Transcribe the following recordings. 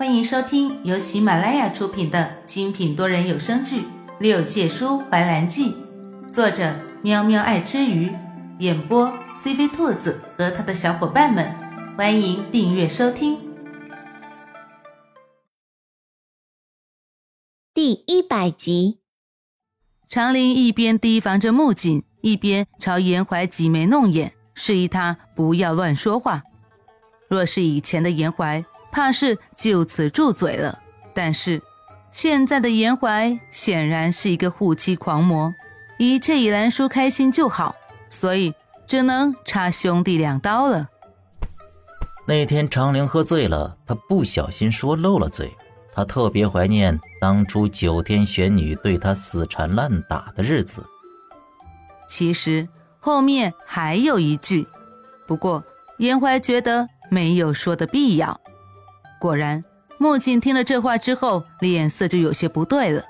欢迎收听由喜马拉雅出品的精品多人有声剧《六界书怀兰记》，作者喵喵爱吃鱼，演播 CV 兔子和他的小伙伴们。欢迎订阅收听。第一百集，长林一边提防着木槿，一边朝严怀挤眉弄眼，示意他不要乱说话。若是以前的严怀，怕是就此住嘴了。但是现在的严怀显然是一个护妻狂魔，一切以兰叔开心就好，所以只能插兄弟两刀了。那天长陵喝醉了，他不小心说漏了嘴。他特别怀念当初九天玄女对他死缠烂打的日子。其实后面还有一句，不过严怀觉得没有说的必要。果然，木槿听了这话之后，脸色就有些不对了。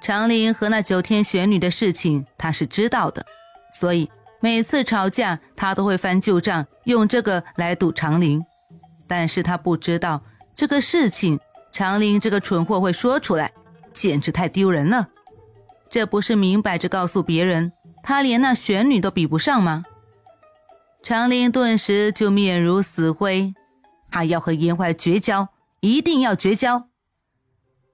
长林和那九天玄女的事情，他是知道的，所以每次吵架，他都会翻旧账，用这个来堵长林。但是他不知道这个事情，长林这个蠢货会说出来，简直太丢人了。这不是明摆着告诉别人，他连那玄女都比不上吗？长林顿时就面如死灰。他要和严怀绝交，一定要绝交。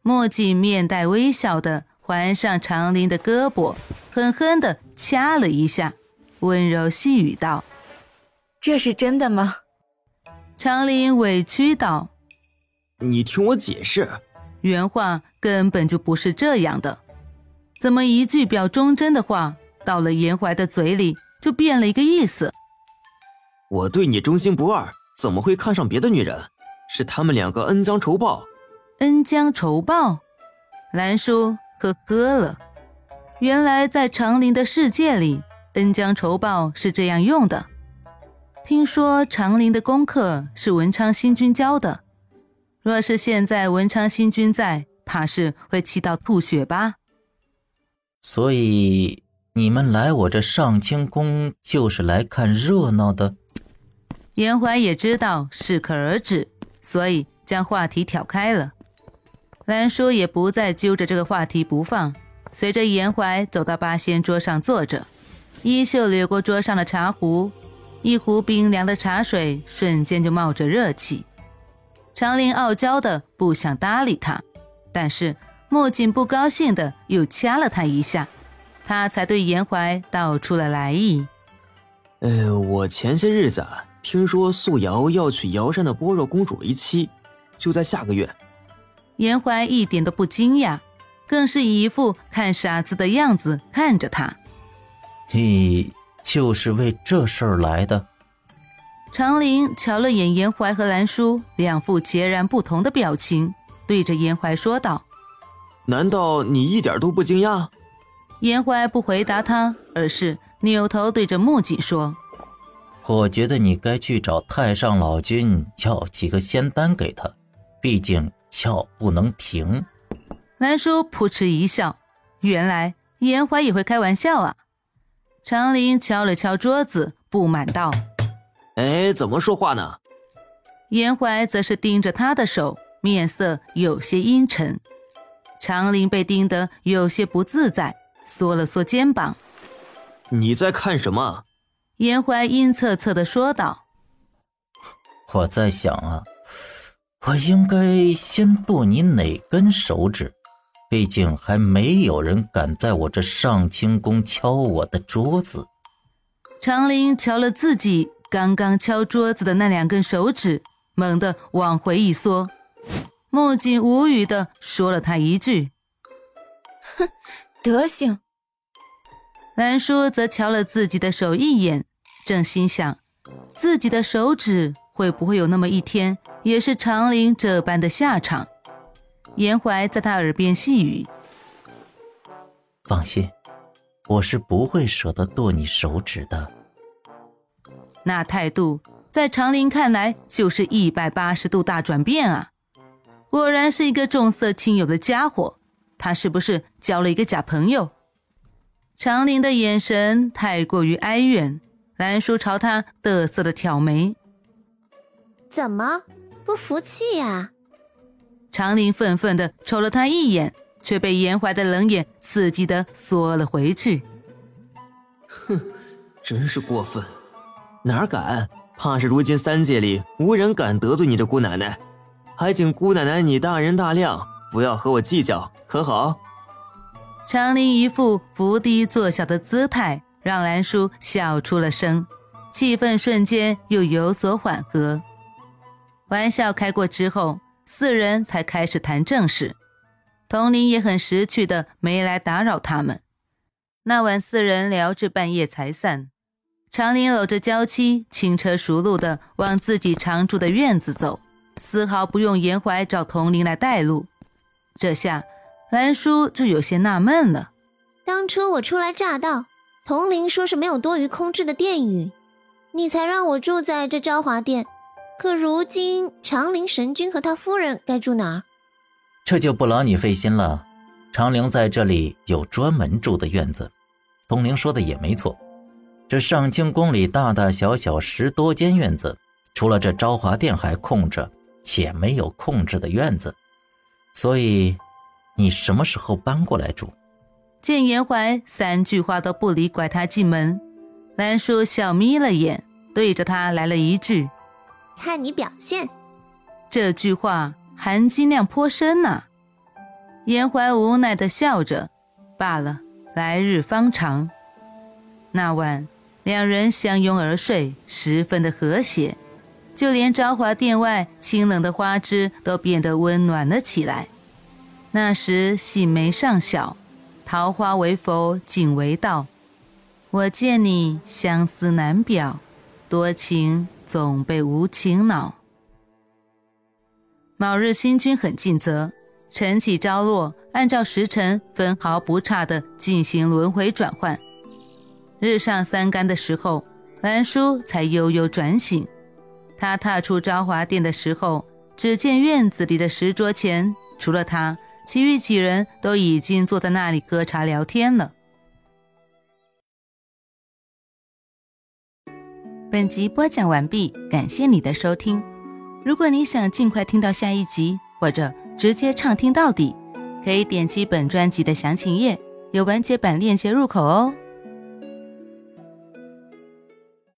墨镜面带微笑的环上长林的胳膊，狠狠的掐了一下，温柔细语道：“这是真的吗？”长林委屈道：“你听我解释，原话根本就不是这样的。怎么一句表忠贞的话，到了严怀的嘴里就变了一个意思？我对你忠心不二。”怎么会看上别的女人？是他们两个恩将仇报。恩将仇报，兰叔呵呵了。原来在长林的世界里，恩将仇报是这样用的。听说长林的功课是文昌星君教的，若是现在文昌星君在，怕是会气到吐血吧。所以你们来我这上清宫就是来看热闹的。严怀也知道适可而止，所以将话题挑开了。兰叔也不再揪着这个话题不放，随着严怀走到八仙桌上坐着，衣袖掠过桌上的茶壶，一壶冰凉的茶水瞬间就冒着热气。长林傲娇的不想搭理他，但是墨镜不高兴的又掐了他一下，他才对严怀道出了来意。呃，我前些日子。听说素瑶要娶瑶山的般若公主为妻，就在下个月。严怀一点都不惊讶，更是一副看傻子的样子看着他。你就是为这事儿来的？长林瞧了眼严怀和兰叔两副截然不同的表情，对着严怀说道：“难道你一点都不惊讶？”严怀不回答他，而是扭头对着木槿说。我觉得你该去找太上老君要几个仙丹给他，毕竟药不能停。兰叔扑哧一笑，原来严怀也会开玩笑啊。长林敲了敲桌子，不满道：“哎，怎么说话呢？”严怀则是盯着他的手，面色有些阴沉。长林被盯得有些不自在，缩了缩肩膀：“你在看什么？”严怀阴恻恻的说道：“我在想啊，我应该先剁你哪根手指？毕竟还没有人敢在我这上清宫敲我的桌子。”长林瞧了自己刚刚敲桌子的那两根手指，猛地往回一缩。木槿无语的说了他一句：“哼，德行。”兰叔则瞧了自己的手一眼。正心想，自己的手指会不会有那么一天，也是长林这般的下场？严怀在他耳边细语：“放心，我是不会舍得剁你手指的。”那态度在长林看来就是一百八十度大转变啊！果然是一个重色轻友的家伙，他是不是交了一个假朋友？长林的眼神太过于哀怨。兰叔朝他得瑟的挑眉，怎么不服气呀？长林愤愤的瞅了他一眼，却被严怀的冷眼刺激的缩了回去。哼，真是过分，哪敢？怕是如今三界里无人敢得罪你这姑奶奶，还请姑奶奶你大人大量，不要和我计较，可好？长林一副伏低作小的姿态，让兰叔笑出了声，气氛瞬间又有所缓和。玩笑开过之后，四人才开始谈正事。童林也很识趣的没来打扰他们。那晚四人聊至半夜才散。长林搂着娇妻，轻车熟路的往自己常住的院子走，丝毫不用严怀找童林来带路。这下兰叔就有些纳闷了：当初我初来乍到，童林说是没有多余空置的殿宇，你才让我住在这昭华殿。可如今长陵神君和他夫人该住哪儿？这就不劳你费心了。长陵在这里有专门住的院子。童林说的也没错。这上清宫里大大小小十多间院子，除了这昭华殿还空着，且没有空置的院子。所以，你什么时候搬过来住？见严怀三句话都不理拐他进门，兰叔笑眯了眼，对着他来了一句：“看你表现。”这句话含金量颇深呐。严怀无奈的笑着：“罢了，来日方长。”那晚。两人相拥而睡，十分的和谐，就连昭华殿外清冷的花枝都变得温暖了起来。那时细眉尚小，桃花为佛，景为道。我见你相思难表，多情总被无情恼。卯日星君很尽责，晨起朝落，按照时辰分毫不差的进行轮回转换。日上三竿的时候，兰叔才悠悠转醒。他踏出昭华殿的时候，只见院子里的石桌前，除了他，其余几人都已经坐在那里喝茶聊天了。本集播讲完毕，感谢你的收听。如果你想尽快听到下一集，或者直接畅听到底，可以点击本专辑的详情页，有完结版链接入口哦。